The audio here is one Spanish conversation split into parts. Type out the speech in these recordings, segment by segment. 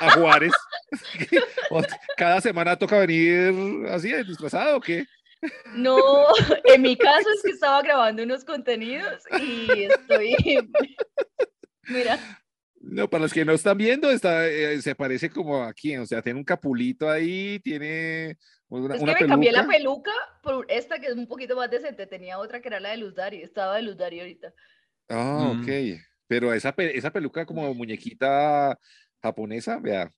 a Juárez? ¿Cada semana toca venir así, disfrazado o qué? No, en mi caso es que estaba grabando unos contenidos y estoy. Mira. No, para los que no están viendo, está, eh, se parece como a quién, o sea, tiene un capulito ahí, tiene una, es una que me cambié la peluca. por esta que es un poquito más decente. Tenía otra que era la de Luz Dari, estaba de Luz Dari ahorita. Ah, Mm. ok. Pero esa, esa peluca como muñequita japonesa, vea.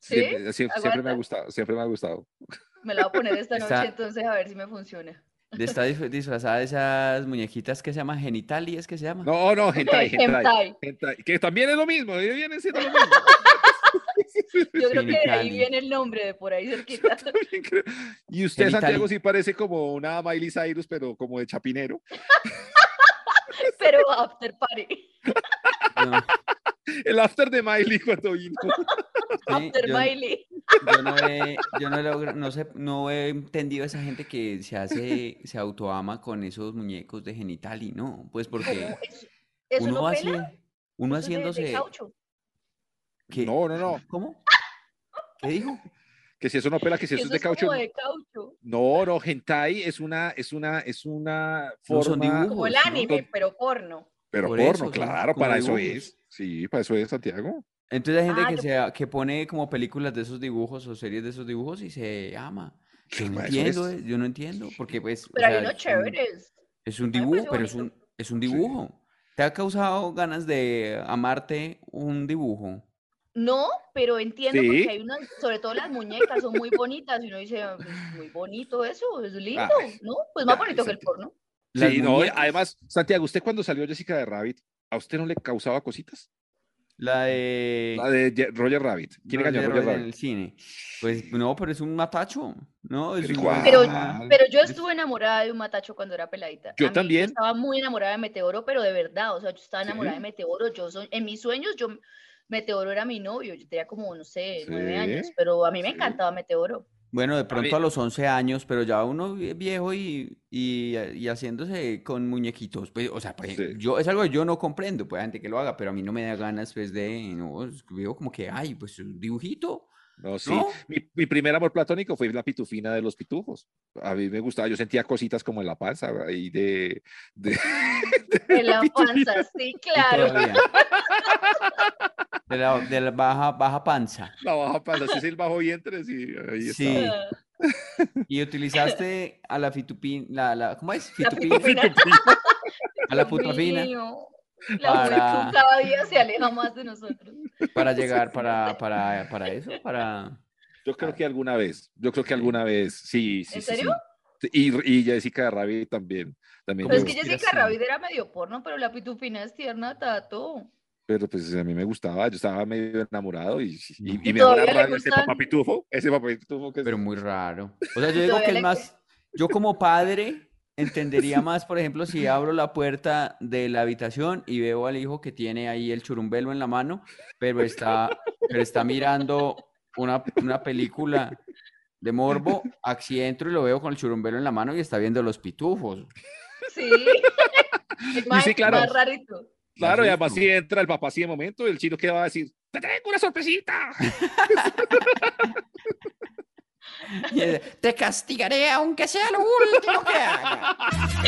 ¿Sí? Siempre, sie- siempre me ha gustado, siempre me ha gustado. Me la voy a poner esta noche, Está- entonces a ver si me funciona. Disf- disfrazada de esas muñequitas que se llama genitali, ¿es que se llama? No, no, hentai, hentai, Hentai. hentai, que también es lo mismo, eh, viene siendo lo mismo. Yo creo que de ahí viene el nombre de por ahí cerquita. Y usted, Genitali. Santiago, sí parece como una Miley Cyrus, pero como de chapinero. Pero after party. No, El after de Miley cuando vino. sí, After yo, Miley. yo no he, yo no logro- no sé, no he entendido esa gente que se hace, se autoama con esos muñecos de genitali, ¿no? Pues porque ¿Cómo? ¿Eso, eso uno no pela? uno ¿Eso es de- de haciéndose. No, no, no. ¿Cómo? ¿Qué dijo? Que si eso no pela, que si eso es Eso de es caucho. de caucho. No, no, hentai es una, es una, es una No, son forma. dibujos. Como el ¿no? anime, pero porno. Pero Por porno, eso, claro, para eso es. Sí, para eso es, Santiago. Entonces hay gente Ah, que, yo- se, que pone como películas de esos dibujos o series de esos dibujos y se ama. Yo no entiendo, es. eh, yo no entiendo, porque pues, o Pero hay sea, unos es un- chéveres. Es un dibujo, pero es un, es un dibujo. ¿Te ha causado ganas de amarte un dibujo? No, pero entiendo Sí. porque hay unas, sobre todo las muñecas son muy bonitas y uno dice, "Ah, pues, muy bonito eso, es lindo, Ay, ¿no? Pues más bonito que el porno. Sí, no, además, Santiago, usted cuando salió Jessica de Rabbit, ¿a usted no le causaba cositas? la de La de Roger Rabbit. ¿Quién Roger engañó a Roger Rabbit en el cine. Pues no, pero es un matacho, ¿no? Es Pero un-. Pero, pero yo es- estuve enamorada de un matacho cuando era peladita. Yo A mí- también. estaba muy enamorada de Meteoro, pero de verdad, o sea, yo estaba enamorada Sí. de Meteoro. Yo soy, en mis sueños, yo, Meteoro era mi novio, yo tenía como, no sé, nueve Sí, años, pero a mí me sí. encantaba Meteoro. Bueno, de pronto mí- a los 11 años, pero ya uno vie- viejo y, y, y haciéndose con muñequitos. Pues, o sea, pues, Sí. yo, es algo que yo no comprendo, pues gente que lo haga, pero a mí no me da ganas pues de, no, veo como que, ay, pues un dibujito. No, sí. ¿No? Mi, mi primer amor platónico fue la pitufina de los pitufos. A mí me gustaba, yo sentía cositas como en la panza ahí de. de, de En la pitufina. panza, sí, Y claro. De la, de la baja, baja panza. La baja panza, ese es el bajo vientre, sí, ahí Sí. está. Y utilizaste a la fitupina, la, la, ¿cómo es? La Fitupina, a la putafina La para- cada día se aleja más de nosotros. para llegar para, para, para eso, para... Yo creo que alguna vez, yo creo que alguna vez, sí, sí, ¿En sí, sí. serio? Sí, Y, y Jessica de Rabbit también, también Pero es que. Jessica Rabbit era medio porno, pero la pitufina es tierna, tato. Pero pues a mí me gustaba, yo estaba medio enamorado y, y, y ¿Y me le de ese papá pitufo, ese papá pitufo que es- Pero muy raro. O sea, yo digo que es más, yo como padre entendería más, por ejemplo, si abro la puerta de la habitación y veo al hijo que tiene ahí el churumbelo en la mano, pero está, pero está mirando una, una película de morbo, accidentro y lo veo con el churumbelo en la mano y está viendo los pitufos. Sí. Es más, sí, claro. más rarito. Claro, y además si entra el papá así de momento, el chino que va a decir, te tengo una sorpresita. Te castigaré aunque sea lo último que haga.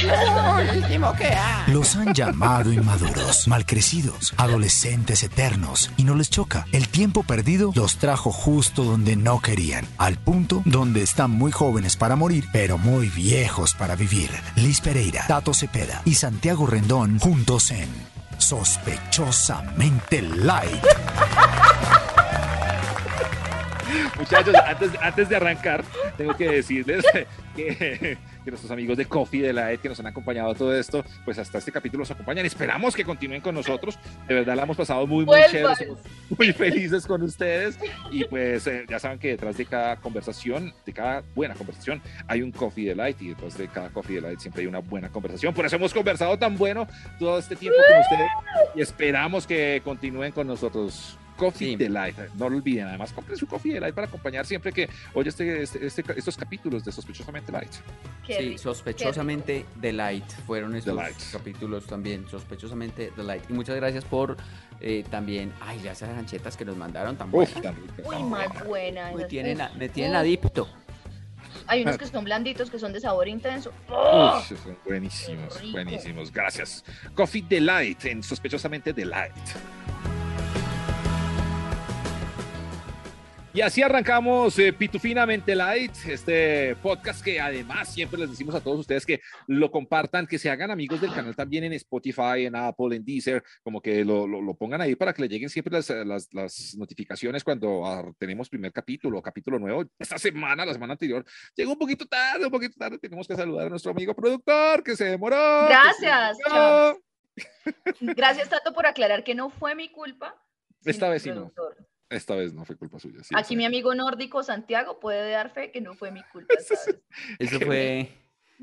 Lo último que haga. Los han llamado inmaduros, malcrecidos, adolescentes eternos, y no les choca. El tiempo perdido los trajo justo donde no querían, al punto donde están muy jóvenes para morir, pero muy viejos para vivir. Liz Pereira, Tato Cepeda y Santiago Rendón juntos en Sospechosamente Light. Muchachos, antes, antes de arrancar, tengo que decirles que, que nuestros amigos de Coffee de la Ed que nos han acompañado a todo esto, pues hasta este capítulo nos acompañan. Esperamos que continúen con nosotros. De verdad la hemos pasado muy, muy Vuelvan. chévere. Somos muy felices con ustedes. Y pues eh, ya saben que detrás de cada conversación, de cada buena conversación, hay un Coffee Delight. Y detrás de cada Coffee Delight siempre hay una buena conversación. Por eso hemos conversado tan bueno todo este tiempo con ustedes. Y esperamos que continúen con nosotros. Coffee Sí. Delight, no lo olviden. Además, compren su Coffee Delight para acompañar siempre que oye este, este- este- estos capítulos de Sospechosamente Light. Qué Sí, rico, sospechosamente Delight fueron estos Delight. capítulos también, sospechosamente Delight. Y muchas gracias por eh, también, ay, ya esas ranchetas que nos mandaron tan buenas. Uf, tan Uy, más buena. Me tienen, a- me tienen adicto. Hay unos que son blanditos, que son de sabor intenso. ¡Oh! Uf, son buenísimos, buenísimos. Gracias. Coffee Delight en Sospechosamente Delight. Y así arrancamos eh, Pitufinamente Light, este podcast que además siempre les decimos a todos ustedes que lo compartan, que se hagan amigos del canal también en Spotify, en Apple, en Deezer, como que lo, lo- lo pongan ahí para que le lleguen siempre las, las- las notificaciones cuando ah, tenemos primer capítulo, capítulo nuevo. Esta semana, la semana anterior, llegó un poquito tarde, un poquito tarde. Tenemos que saludar a nuestro amigo productor que se demoró. que se Gracias, demoró. Gracias, Tato, por aclarar que no fue mi culpa. Esta vez sí no. productor. Esta vez no fue culpa suya. sí, Aquí mi amigo nórdico Santiago puede dar fe que no fue mi culpa. ¿sabes? Eso fue...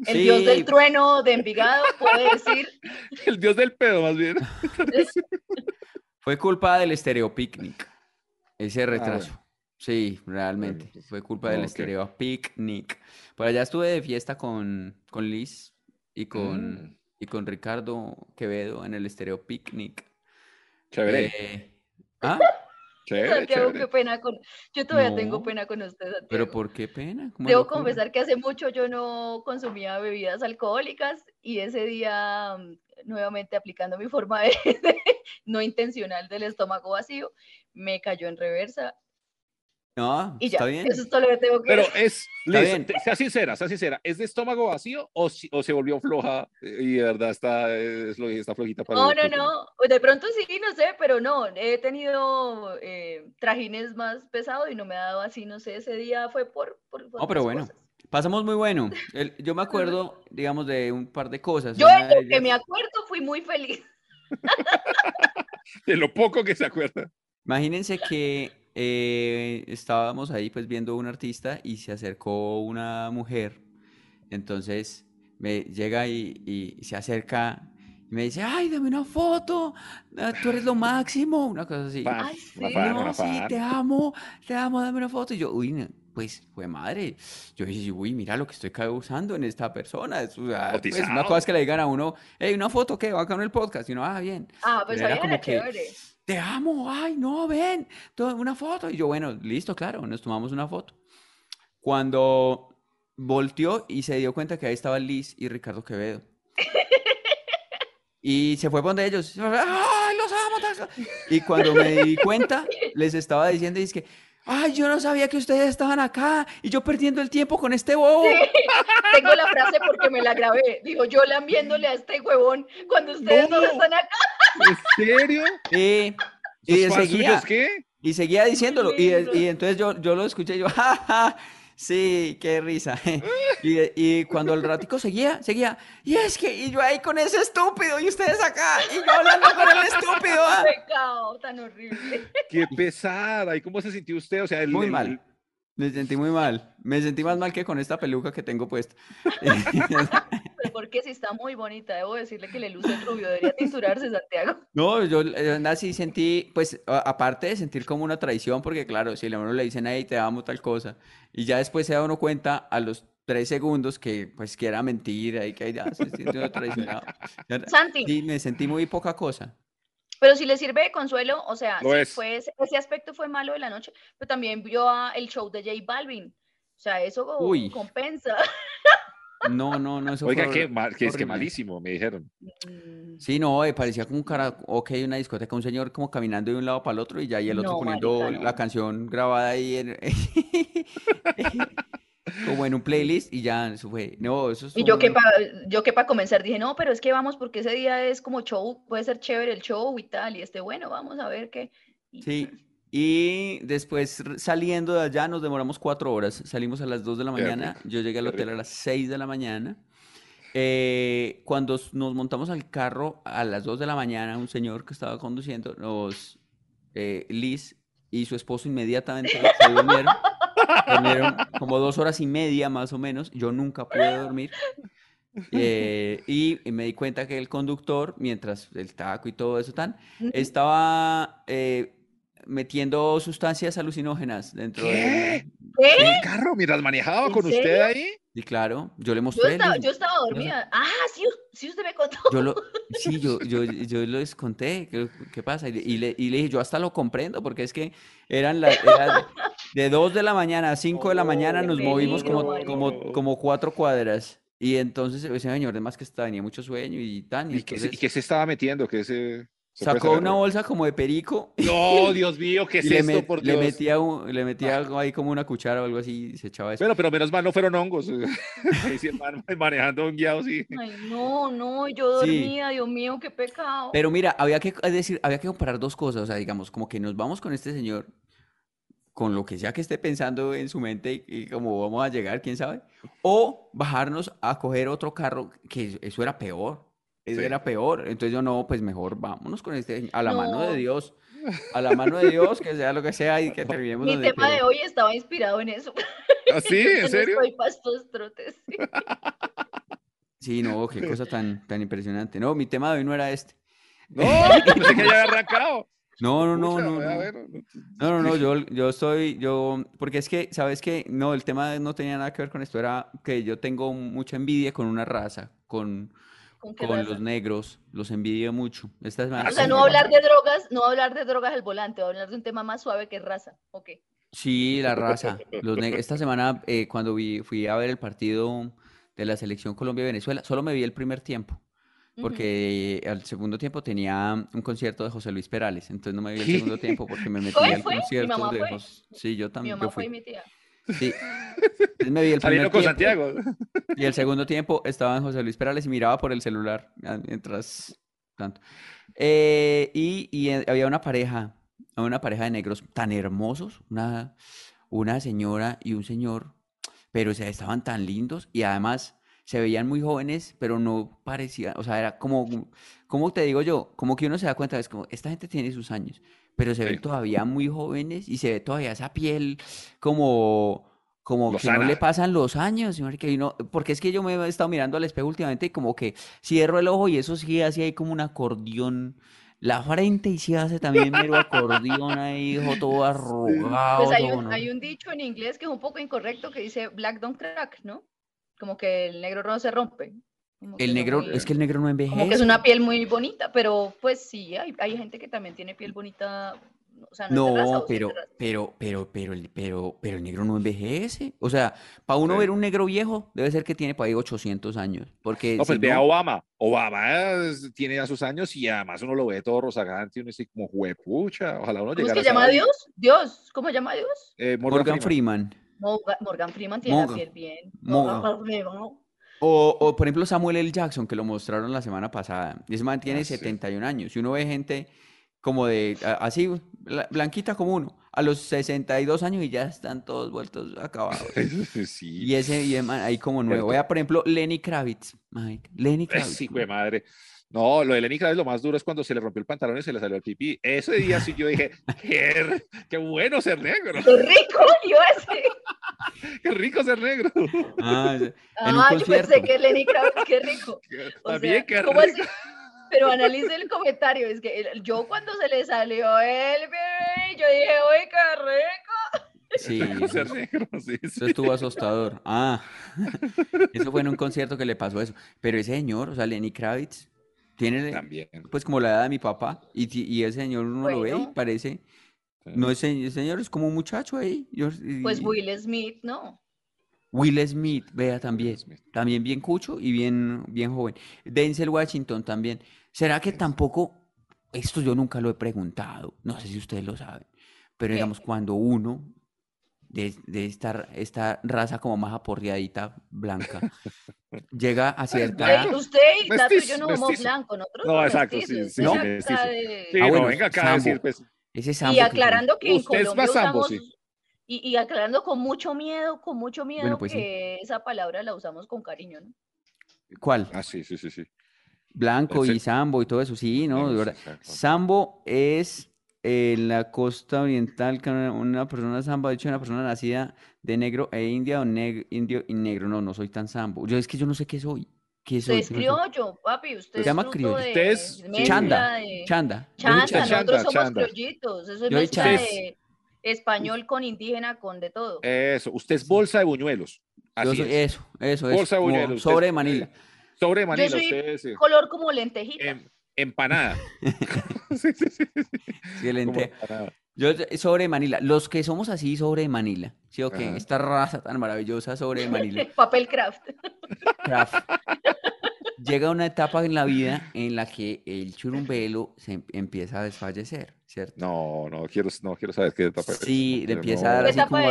El Sí, dios del trueno de Envigado puede decir. El dios del pedo, más bien. Fue culpa del Stereo Picnic, ese retraso. bueno. Sí, realmente. Bueno, Fue culpa del ok. Stereo Picnic. Por allá estuve de fiesta con, con Liz y con, Mm. y con Ricardo Quevedo en el Stereo Picnic. Chévere, Eh, ¿ah? Chévere, Santiago, chévere. qué pena con. Yo todavía No, tengo pena con usted, Santiago. Pero ¿por qué pena? ¿Cómo Debo locura? confesar que hace mucho yo no consumía bebidas alcohólicas y ese día, mm, nuevamente aplicando mi forma de, de- no intencional del estómago vacío, me cayó en reversa No, y ya. está bien. Eso es todo lo que tengo que Pero es, Está bien. sea sincera, sea sincera, ¿es de estómago vacío o, si- o se volvió floja y de verdad está, es lo- está flojita para No, el no, no. De pronto sí, no sé, pero no. He tenido eh, trajines más pesados y no me ha dado así, no sé. Ese día fue por. por No, pero bueno. cosas. Pasamos muy bueno. El- yo me acuerdo, digamos, de un par de cosas. Yo, en lo que ellas- me acuerdo, fui muy feliz. De lo poco que se acuerda. Imagínense que eh, estábamos ahí pues viendo un artista y se acercó una mujer. Entonces me llega y, y se acerca y me dice, ay, dame una foto, ah, tú eres lo máximo, una cosa así. Ay, una sí. No, sí, te amo, te amo, dame una foto. Y yo, uy, no, pues, fue madre. Yo dije, uy, mira lo que estoy causando en esta persona. Es, o sea, pues, una cosa es que le digan a uno, hey, una foto, ¿qué? Acá en el podcast. Y uno, ah, bien. Ah, pues Pero era como era que, chévere. Te amo, ay, no, ven, una foto. Y yo, bueno, listo, claro, nos tomamos una foto. Cuando volteó y se dio cuenta que ahí estaba Liz y Ricardo Quevedo. Y se fue donde ellos, ¡ay, los amo! tal, tal". Y cuando me di cuenta, les estaba diciendo, es que, ay, yo no sabía que ustedes estaban acá y yo perdiendo el tiempo con este bobo. Tengo la frase porque me la grabé. Digo, yo la viéndole a este huevón cuando ustedes no, No. están acá. ¿En serio? Y, y ¿Esos fans seguía. qué? Y seguía diciéndolo. Y, y entonces yo, yo lo escuché y yo, ¡ja, ja! Sí, qué risa. Y, y cuando el ratico seguía, seguía. Y es que, y yo ahí con ese estúpido, y ustedes acá, y yo hablando con el estúpido. ah. Pecado tan horrible. Qué pesada. ¿Y cómo se sintió usted? O sea, el, Muy el- mal. Me sentí muy mal. Me sentí más mal que con esta peluca que tengo puesta. Porque si está muy bonita, debo decirle que le luce el rubio. Debería tinturarse, Santiago. No, yo eh, así sentí, pues, a- aparte de sentir como una traición, porque claro, si a uno le dicen, hey, te amo tal cosa, y ya después se da uno cuenta a los tres segundos que, pues, que era mentira y que ya se siente uno traicionado. Santi, Sí, me sentí muy poca cosa. pero si le sirve de consuelo, o sea, sí, fue ese, ese aspecto fue malo de la noche, pero también vio a el show de J Balvin. O sea, eso Uy. compensa. No, no, no, eso Oiga, fue que, mal- que es que malísimo, me dijeron. Mm, Sí, no, eh, parecía como un cara, ok, una discoteca, un señor como caminando de un lado para el otro y ya y el otro No, poniendo marica, no. la canción grabada ahí en, como en un playlist y ya, eso fue. No, eso Y yo que para yo que para comenzar dije, no, pero es que vamos porque ese día es como show, puede ser chévere el show y tal, y este, bueno, vamos a ver qué. y- Sí, y después saliendo de allá nos demoramos cuatro horas. Salimos a las 2 de la mañana. Yo llegué al hotel a las 6 de la mañana. Eh, cuando nos montamos al carro a las 2 de la mañana, un señor que estaba conduciendo, nos, eh, Liz y su esposo inmediatamente se durmieron. Durmieron como dos horas y media más o menos. Yo nunca pude dormir. Eh, y me di cuenta que el conductor, mientras el taco y todo eso tan, estaba eh, metiendo sustancias alucinógenas dentro ¿Qué? del... ¿Qué? ¿En el carro mientras manejaba ¿En con usted serio? ahí? Y claro, yo le Yo mostré, estaba, Liz, yo estaba dormida. Ah, sí, sí usted me contó. yo lo, sí, yo, yo, yo les conté qué, qué pasa y, le, y le- y le dije, yo hasta lo comprendo porque es que eran las era de, de 2 de la mañana a 5 de la mañana qué nos movimos como, peligro, como, como cuatro cuadras y entonces ese señor además que estaba, tenía mucho sueño y tan, y ¿Y qué, se- y entonces qué se estaba metiendo? ¿Qué se, sacó una bolsa como de perico No, Dios mío, ¿qué es y le, esto, met- por le Dios? metía, un- le metía algo ahí como una cuchara o algo así y se echaba eso. Bueno, pero menos mal no fueron hongos. Ahí sí, man- manejando un guiado, sí. Ay, no, no, yo Sí. dormía, Dios mío, qué pecado. Pero mira, había que decir, había que comparar dos cosas, o sea, digamos, como que nos vamos con este señor, con lo que sea que esté pensando en su mente y, y cómo vamos a llegar, quién sabe, o bajarnos a coger otro carro, que eso- era peor, Sí. era peor. Entonces yo no, pues mejor vámonos con este, a la mano de No. Dios, a la mano de Dios, que sea lo que sea y que terminemos Mi tema de hoy estaba inspirado en eso. ¿Ah, sí? ¿En no serio? Soy pastos trotes. sí. Sí, no, qué cosa tan, tan impresionante. No, mi tema de hoy no era este. No, pensé que ya había arrancado. No, no, no, Pucha, no, no. No, no, no, yo, yo estoy, yo, porque es que, ¿sabes qué? No, el tema no tenía nada que ver con esto, era que yo tengo mucha envidia con una raza, con, ¿Con qué con raza? los negros, los envidio mucho. Esta semana O sea, no hablar de drogas, no hablar de drogas al volante, hablar de un tema más suave que raza. Ok. Sí, la raza. Los Esta semana, eh, cuando vi- fui a ver el partido de la selección Colombia-Venezuela, solo me vi el primer tiempo, porque al segundo tiempo tenía un concierto de José Luis Perales, entonces no me vi el segundo tiempo porque me metí ¿Fue? al ¿Fue? Mi concierto mamá de fue. José. Sí, yo Mi también, mamá yo fue fui. mi tía. Sí. Entonces me vi el primer Saliendo con tiempo. Santiago. Y el segundo tiempo estaba en José Luis Perales y miraba por el celular mientras tanto. Eh, y, y, eh, había una pareja, una pareja de negros tan hermosos, una, una señora y un señor, pero o sea, estaban tan lindos y además se veían muy jóvenes, pero no parecía, o sea, era como, ¿cómo te digo yo? Como que uno se da cuenta, es como, esta gente tiene sus años, pero se ven Sí. todavía muy jóvenes y se ve todavía esa piel como, como que no le pasan los años, y no- porque es que yo me he estado mirando al espejo últimamente y como que cierro el ojo y eso sí hace ahí como un acordeón. La frente y sí hace también mero acordeón ahí, hijo, todo arrugado, Pues hay todo, un, ¿no? hay un dicho en inglés que es un poco incorrecto que dice black don't crack, ¿no? Como que el negro no se rompe. Como El negro, es que el negro no Como que es envejece. una piel muy bonita, pero pues sí, hay, hay gente que también tiene piel bonita. O sea, no, raza, No, pero, raza. pero, pero, pero, el- pero, pero el negro no envejece. O sea, para uno Sí. ver un negro viejo, debe ser que tiene para ahí 800 años. Porque No, pues si ve a Obama. Obama es- tiene ya sus años y además uno lo ve todo rozagante y uno dice como juepucha. Ojalá uno ¿Cómo es que llama a. Dios? Dios, ¿cómo llama a Dios? Eh, Morgan Morgan Freeman. Freeman. Morgan, Freeman tiene la Morgan. piel bien. Morgan. O, o, por ejemplo, Samuel L. Jackson, que lo mostraron la semana pasada. Ese man tiene Ah, sí. 71 años. Y uno ve gente como de, así, bla- blanquita como uno, a los 62 años y ya están todos vueltos acabados. sí. Y ese, y man ahí como nuevo. Vea, por ejemplo, Lenny Kravitz. Mike, Lenny Eh, Kravitz. Sí, güey, madre. No, lo de Lenny Kravitz lo más duro es cuando se le rompió el pantalón y se le salió el pipí. Ese día sí yo dije, qué, qué bueno ser negro, ¡Qué rico! Yo ese. qué rico ser negro. Ah, en un Ah, yo pensé que Lenny Kravitz, qué rico. O También sea, qué ¿cómo rico. así? Pero analice el comentario, es que el- yo cuando se le salió el bebé, yo dije, ¡uy, qué rico! Sí, eso, negro, sí, sí. eso estuvo asustador. Ah, eso fue en un concierto que le pasó eso. Pero ese señor, o sea, Lenny Kravitz, tiene También. pues como la edad de mi papá. Y, y ese señor uno lo ve y parece. No, ese, ese señor es como un muchacho ahí. Yo, y- Pues Will Smith, ¿no? Will Smith, vea también, Smith. también bien cucho y bien, bien joven. Denzel Washington también. ¿Será que tampoco, esto yo nunca lo he preguntado, no sé si ustedes lo saben, pero ¿Qué? digamos cuando uno de, de esta, esta raza como más aporreadita, blanca, llega a cierta usted y Tato y yo no somos blancos, nosotros No, exacto, sí, mestizos. sí, sí, de- Sí, Ah, no, bueno, venga acá a Sambo. decir, pues, ese sambo Y que aclarando que en Usted es Colombia más sambo, usamos, sí. y, y aclarando con mucho miedo, con mucho miedo pues sí. que esa palabra la usamos con cariño, ¿no? ¿Cuál? Ah, sí, sí, sí, sí. Blanco Ese- y sambo y todo eso, sí, ¿no? Sí, De sí, verdad. Sambo es en la costa oriental, que una- persona sambo, de hecho, una persona nacida de negro e india o neg- indio y negro. No, no soy tan sambo. Yo es que yo no sé qué soy. ¿Qué Usted soy? es Yo no sé. criollo, papi, usted Se es llama criollo. de Usted es- Chanda, de- chanda. Yo Chanda, Chanda, nosotros somos chanda. criollitos, eso es Yo mezcla chanda. de español con indígena, con de todo. Eso, usted es bolsa de buñuelos. Yo Así soy es. eso, eso, eso. Bolsa de buñuelos. sobre es- de Manila. Sobre de Manila, soy- usted es, eh, Color como lentejita. em- empanada. sí, sí, sí, sí. Excelente. Como empanada. Yo sobre Manila. Los que somos así sobre Manila. ¿Sí o qué? Esta raza tan maravillosa sobre Manila. Papel craft. Craft. Llega una etapa en la vida en la que el churumbelo se em- empieza a desfallecer, ¿cierto? No, no quiero, no quiero saber qué etapa es. Sí, le No, empieza a dar ¿Qué así como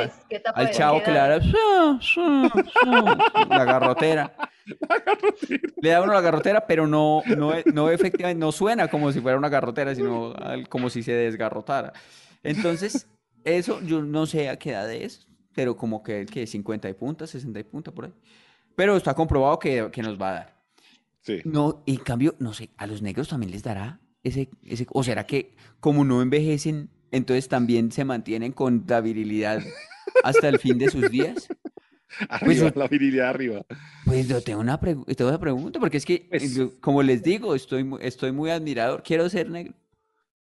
al chavo ¿Qué que le da la garrotera. Le da uno la garrotera, pero no, no, no efectivamente, no suena como si fuera una garrotera, sino como si se desgarrotara. Entonces, eso yo no sé a qué edad es, pero como que, que 50 y punta, 60 y punta por ahí. Pero está comprobado que, que nos va a dar. Sí. No, en cambio, no sé, a los negros también les dará ese, ese, o será que como no envejecen, entonces también se mantienen con la virilidad hasta el fin de sus días. Arriba, yo- la virilidad arriba. Pues yo tengo una, pregu- tengo una pregunta, porque es que, Pues- yo, como les digo, estoy, estoy muy admirador, quiero ser negro.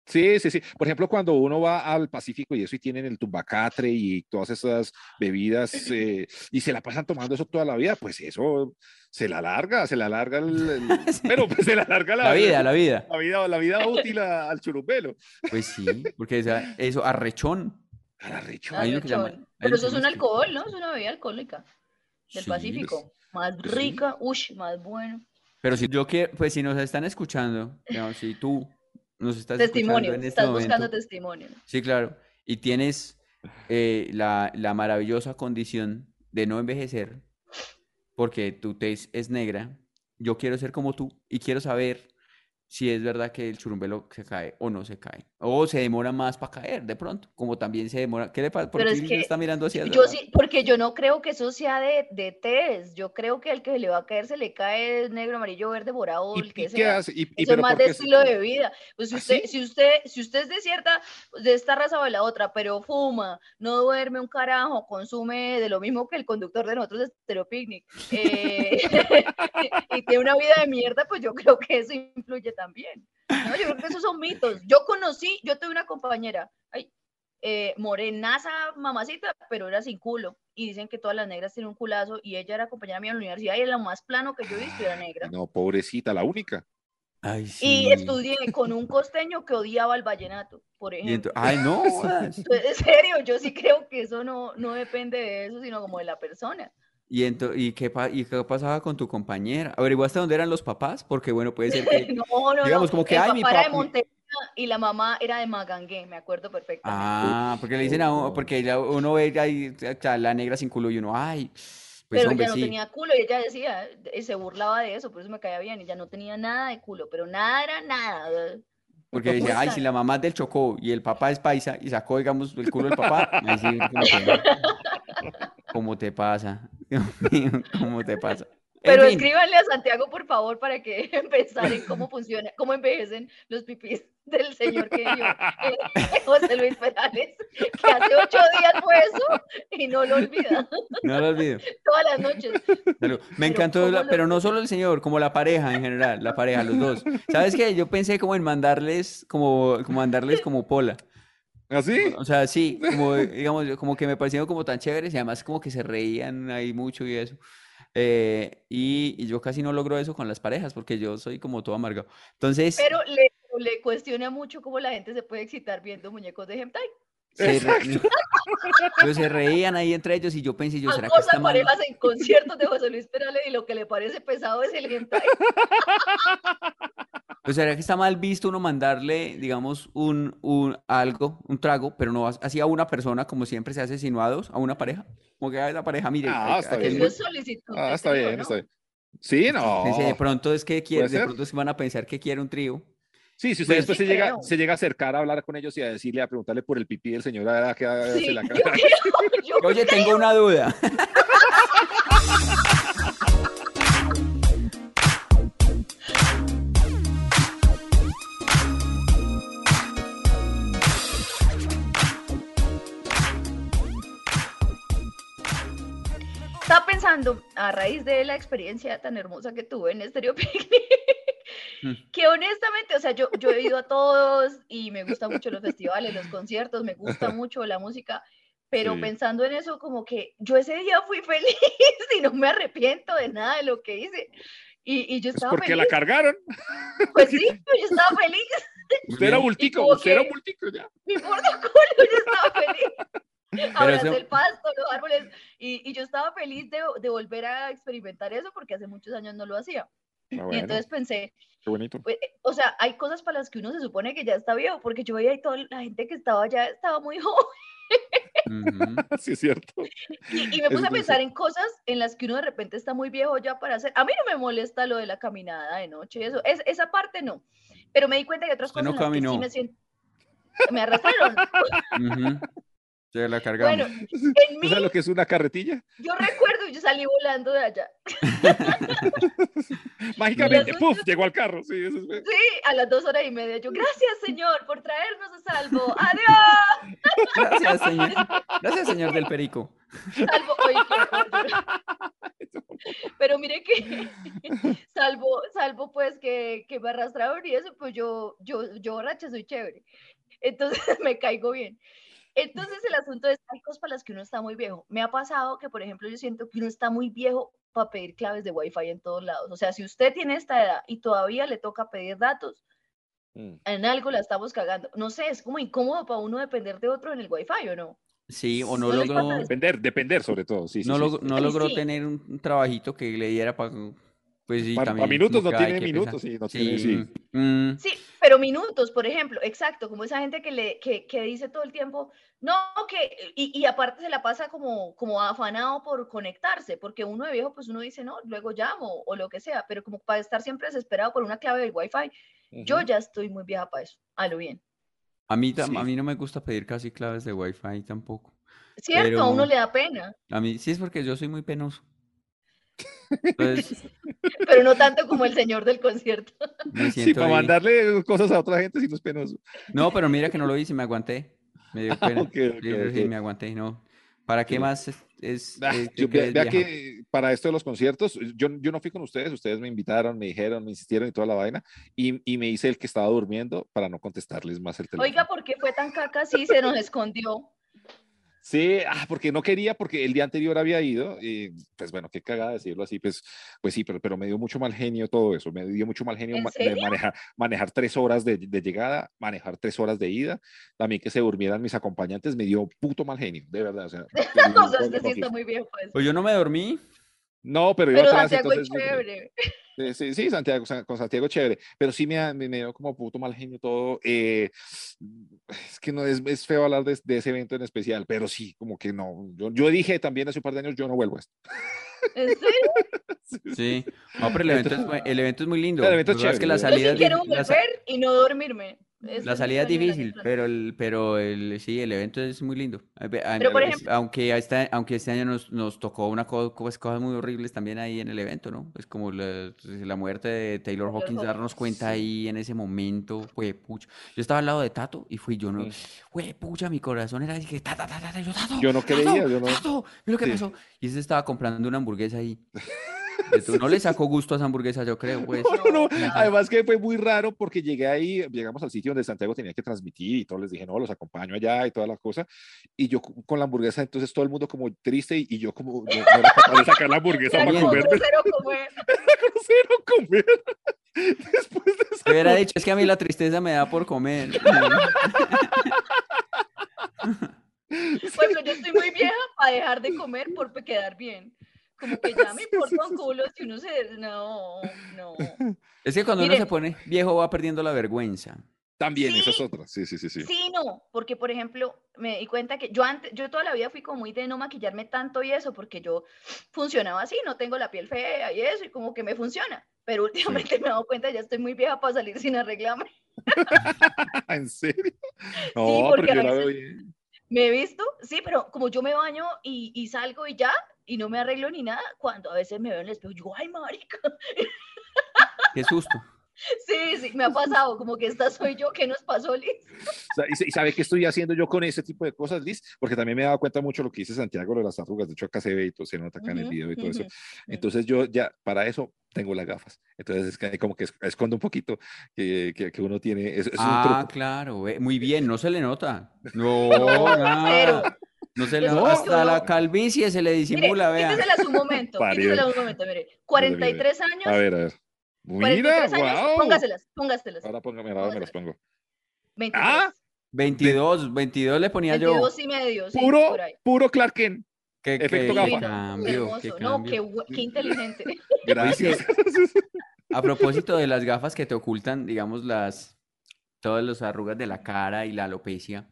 Sí, sí, sí. Por ejemplo, cuando uno va al Pacífico y eso y tienen el tumbacatre y todas esas bebidas eh, y se la pasan tomando eso toda la vida, pues eso se la alarga, se la alarga el, el- pero pues se la alarga la, La vida, la vida. la vida, la vida útil a- al churumbelo. Pues sí, porque esa- eso, arrechón. A la recho. Hay uno que llama- Arrechón. hay Pero uno eso que es un alcohol, ¿no? Es una bebida alcohólica del Sí, Pacífico. Más sí. rica, ush, más bueno. Pero si yo quiero, pues si nos están escuchando, digamos, si tú nos estás escuchando Testimonio, en este estás momento, buscando testimonio. Sí, claro. Y tienes eh, la, la maravillosa condición de no envejecer porque tu tez es negra. Yo quiero ser como tú y quiero saber si es verdad que el churumbelo se cae o no se cae. O se demora más para caer de pronto, como también se demora. ¿Qué le pasa? ¿Por Pero qué es me que está mirando hacia Yo sí, porque yo no creo que eso sea de, de test. Yo creo que el que se le va a caer se le cae negro, amarillo, verde, morado, ¿Y, el que qué sea. hace? ¿Y, y Eso es pero más de se- estilo de vida. Pues si ¿Ah, usted, si usted, si usted es de cierta, de esta raza o de la otra, pero fuma, no duerme un carajo, consume de lo mismo que el conductor de nosotros de Stereo Picnic, eh, y tiene una vida de mierda, pues yo creo que eso influye también. ¿No? Yo creo que esos son mitos. Yo conocí, yo tuve una compañera, ay, eh, morenaza, mamacita, pero era sin culo. Y dicen que todas las negras tienen un culazo, y ella era compañera mía en la universidad, y era lo más plano que yo he visto, era negra. No, pobrecita, la única. Ay, Y estudié con un costeño que odiaba el vallenato, por ejemplo. Ay, no. En serio, yo sí creo que eso no, no depende de eso, sino como de la persona. ¿Y, ento- y, qué, pa- ¿Y qué pasaba con tu compañera? ¿Averiguaste dónde eran los papás? Porque, bueno, puede ser que... No, no, digamos, no. como que, el ay, mi papá era de papi- Montería y la mamá era de Magangué, me acuerdo perfectamente. Ah, porque le dicen a uno, porque ya uno ve ahí o sea, la negra sin culo y uno, ay, pues pero hombre, ella no sí. tenía culo y ella decía, y se burlaba de eso, por eso me caía bien. Ella no tenía nada de culo, pero nada era nada. Porque dice, ay, si la mamá es del Chocó y el papá es paisa y sacó, digamos, el culo del papá, ahí sí, como que, ¿cómo te pasa? Dios mío, ¿cómo te pasa? En Pero fin, escríbanle a Santiago, por favor, para que pensar en cómo funciona, cómo envejecen los pipís del señor que dio eh, José Luis Perales, que hace ocho días fue eso y no lo olvida no lo olvido. todas las noches. Salud. Me Pero encantó, ¿cómo la- lo- pero no solo el señor, como la pareja en general, la pareja, los dos. ¿Sabes qué? Yo pensé como en mandarles, como, como mandarles como pola. ¿Así? O sea, sí, como, digamos, como que me parecieron como tan chéveres y además como que se reían ahí mucho y eso. Eh, y, y yo casi no logro eso con las parejas porque yo soy como todo amargado. Entonces, Pero le, le cuestiona mucho cómo la gente se puede excitar viendo muñecos de hentai. se, re- pero se reían ahí entre ellos y yo pensé, yo, ¿será que está mal? parejas en conciertos de José Luis Perales y lo que le parece pesado es el hentai. Pues será que está mal visto uno mandarle, digamos, un, un algo, un trago, pero no así a una persona, como siempre se hace insinuados, a una pareja. Como que a esa pareja, mire, Ah, a- está bien. Es solicitud. Ah, está bien, ¿no? está bien. Sí, no. Dice, de pronto es que quiere, de pronto se van a pensar que quiere un trío. Sí, si usted Pues después sí se llega, creo. se llega a acercar a hablar con ellos y a decirle, a preguntarle por el pipí del señor, a ver a qué hace Sí, la yo creo, yo Oye, tengo una duda. a raíz de la experiencia tan hermosa que tuve en Stereo Picnic, Mm. que honestamente, o sea, yo, yo he ido a todos y me gustan mucho los festivales, los conciertos, me gusta mucho la música, pero Sí. pensando en eso, como que yo ese día fui feliz y no me arrepiento de nada de lo que hice. Y, y yo Pues estaba porque feliz. la cargaron. Pues sí, yo estaba feliz. Usted era bultico, usted era bultico ya. Mi culo, yo estaba feliz. Abrazo eso- el pasto, los árboles. Y, y yo estaba feliz de, de volver a experimentar eso porque hace muchos años no lo hacía. Ah, Y bueno, entonces pensé, qué bonito. pues, eh, o sea, hay cosas para las que uno se supone que ya está viejo, porque yo veía ahí toda la gente que estaba ya estaba muy joven. Sí, es cierto. Y, y me puse a puede pensar en cosas en las que uno de repente está muy viejo ya para hacer. A mí no me molesta lo de la caminada de noche, eso, es, esa parte no. Pero me di cuenta que otras cosas no en las que sí me siento. Me arrastraron. Ujú. Se la cargamos. Bueno, en mí, ¿Tú sabes lo que es una carretilla? yo recuerdo, yo salí volando de allá. Mágicamente, ¡puf! Llegó al carro. Sí, eso es. Sí, a las dos horas y media. Yo, gracias, señor, por traernos a salvo. Adiós. Gracias, señor. Gracias, señor del Perico. Salvo, oye. Pero mire que, salvo, salvo pues que, que me arrastraron y eso, pues yo, yo, yo borracha soy chévere. Entonces me caigo bien. Entonces el asunto es, hay cosas para las que uno está muy viejo. Me ha pasado que, por ejemplo, yo siento que uno está muy viejo para pedir claves de Wi-Fi en todos lados. O sea, si usted tiene esta edad y todavía le toca pedir datos, Mm. en algo la estamos cagando. No sé, es como incómodo para uno depender de otro en el Wi-Fi, ¿o no? Sí, o no No logró, Depender, depender sobre todo. Sí, no sí, log- sí. no logró sí. tener un trabajito que le diera para... Pues sí, Pa- pa también. minutos no tiene minutos, sí, no tiene, sí. mm, Sí, pero minutos, por ejemplo, exacto, como esa gente que le que, que dice todo el tiempo, no, que, y, y aparte se la pasa como, como afanado por conectarse, porque uno de viejo, pues uno dice, no, luego llamo o lo que sea, pero como para estar siempre desesperado por una clave del Wi-Fi, yo Ujú. ya estoy muy vieja para eso, a lo bien. A mí, tam- Sí. a mí no me gusta pedir casi claves de Wi-Fi tampoco. ¿Cierto? A uno le da pena, A mí sí es porque yo soy muy penoso. Entonces pero no tanto como el señor del concierto. me Sí, siento para ahí. mandarle cosas a otra gente si no es penoso. No, pero mira que no lo hice, me aguanté. Me dio pena. ok, ok, Sí, sí, sí, ok. me aguanté, no. ¿Para qué Sí. más es, es- Ah, es- yo- que vea, que para esto de los conciertos, yo, yo no fui con ustedes, ustedes me invitaron, me dijeron, me insistieron y toda la vaina, y, y me hice el que estaba durmiendo para no contestarles más el teléfono. Oiga, ¿por qué fue tan caca? Sí, se nos escondió. Sí, ah, porque no quería, porque el día anterior había ido, y pues bueno, qué cagada decirlo así, pues, pues sí, pero, pero me dio mucho mal genio todo eso, me dio mucho mal genio ¿En ma- de manejar, manejar tres horas de, de llegada, manejar tres horas de ida, también que se durmieran mis acompañantes, me dio puto mal genio, de verdad. O sea, que O sea, no- usted sí está muy para eso. Pues yo no me dormí. No, pero iba Pero atrás, Santiago es entonces, chévere. Sí, sí, sí, Santiago, Sa- con Santiago chévere, pero sí me, me, me dio como puto mal genio todo. eh, es que no es, es feo hablar de, de ese evento en especial, pero sí, como que no. Yo, yo dije también hace un par de años, yo no vuelvo a esto. ¿En serio? Sí. No, pero el evento es, bu- el evento es muy lindo. El evento es es que chévere, la yo- sí es quiero dif- la volver y no dormirme. La es mi salida es difícil, pero el, pero el, sí, el evento es muy lindo. Pero, por es- ejemplo- aunque este, aunque este año nos, nos tocó una co- pues, cosas muy horribles también ahí en el evento, ¿no? Es como la, la muerte de Taylor Hawkins, Hawkins, darnos cuenta sí. ahí en ese momento, fue pucha. Yo estaba al lado de Tato y fui yo, ¿no? Fue pucha, mi corazón era así que ta, ta, ta, ta, yo, Tato, Yo no Tato, creía, yo no- Tato, mira lo que Sí. pasó. Y ese estaba comprando una hamburguesa ahí. Entonces, no le sacó gusto a esa hamburguesa, yo creo, pues. No, no, no. Además que fue muy raro porque llegué ahí, llegamos al sitio donde Santiago tenía que transmitir y todos les dije, no, los acompaño allá y toda la cosa. Y yo con la hamburguesa, entonces todo el mundo como triste y, y yo como no, no era capaz de sacar la hamburguesa para comer, comer. comer. Después de esa Te hubiera dicho, es que a mí la tristeza me da por comer. Ejemplo, yo estoy muy vieja para dejar de comer por quedar bien. Como que ya me importa un culo si uno se... No, no. Es que cuando uno Mire. se pone viejo va perdiendo la vergüenza. También, esa es Sí. otra. Sí, sí, sí, sí. Sí, no, porque por ejemplo, me di cuenta que yo antes, yo toda la vida fui como muy de no maquillarme tanto y eso, porque yo funcionaba así, no tengo la piel fea y eso, y como que me funciona. Pero últimamente me he dado cuenta, ya estoy muy vieja para salir sin arreglarme. ¿En serio? No, porque pero a yo la veo bien. Me he visto, sí, pero como yo me baño y, y salgo y ya, y no me arreglo ni nada, cuando a veces me veo en el espejo, digo, ay, marica. Qué susto. Sí, sí, me ha pasado, como que esta soy yo, ¿qué nos pasó, Liz? ¿Y, sabe qué estoy haciendo yo con ese tipo de cosas, Liz? Porque también me he dado cuenta mucho lo que dice Santiago de las arrugas. De hecho, acá se ve y todo, se nota acá en el video y todo eso. Entonces yo ya, para eso, tengo las gafas. Entonces es que como que es- escondo un poquito que, que, que uno tiene. Es, es un Ah, truco. claro, ve, muy bien, no se le nota. No, No, nada. No se es que Hasta uno- la calvicie se le Mire, disimula, vea. quíteselas un momento, Parió. quíteselas un momento, mire, 43 años, A ver, a ver. Mira, 43 años, wow. póngaselas, póngaselas. Ahora póngame, ahora me las pongo. 23, Ah, 22, 22 le ponía yo. 22 y medio, sí, Puro, por ahí. puro Clark Kent. Qué, efecto qué gafa. Cambio, qué hermoso, no, qué, qué inteligente. Gracias. A propósito de las gafas que te ocultan, digamos, las todas las arrugas de la cara y la alopecia,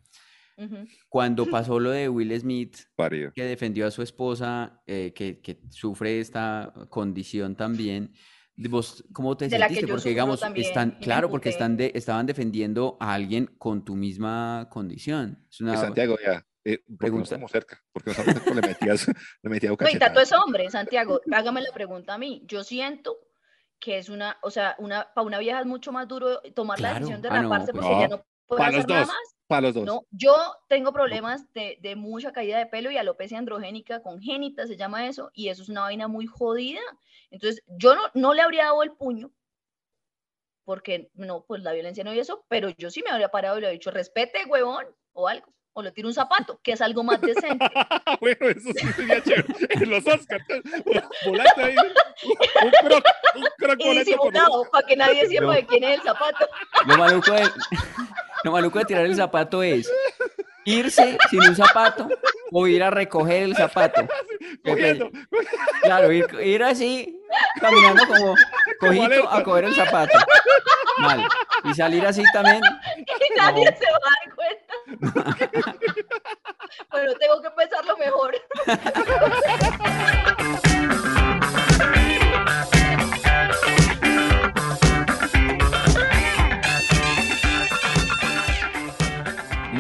Cuando pasó lo de Will Smith, Parido. que defendió a su esposa, eh, que, que sufre esta condición también, ¿vos cómo te De la que sentiste? yo Porque, digamos, también, están, claro, porque están de, estaban defendiendo a alguien con tu misma condición. Es una Santiago, ya. Eh, porque no estamos cerca. Porque no estamos cerca, le metías, le metías No, Tato cachetazo. es hombre, Santiago, hágame la pregunta a mí. Yo siento que es una, o sea, una, para una vieja es mucho más duro tomar la Claro. decisión de Ah, no, raparse pues porque ya no. no puede Para los hacer nada dos. más. Para los dos. No, yo tengo problemas de, de mucha caída de pelo y alopecia androgénica congénita, se llama eso, y eso es una vaina muy jodida. Entonces, yo no, no le habría dado el puño, porque no, pues la violencia no y eso, pero yo sí me habría parado y le habría dicho, respete, huevón, o algo, o le tiro un zapato, que es algo más decente. bueno, eso sí sería chévere. En los Oscars. Volante ahí. Un croc, un croc Y por disimulado, para que nadie sepa No. de quién es el zapato. Lo maluco de, lo maluco de tirar el zapato es irse sin un zapato o ir a recoger el zapato. cogiendo. Claro, ir, ir así, caminando como cojito a coger el zapato. Mal. Y salir así también. Y nadie No. se va a dar cuenta. bueno, tengo que pensarlo mejor.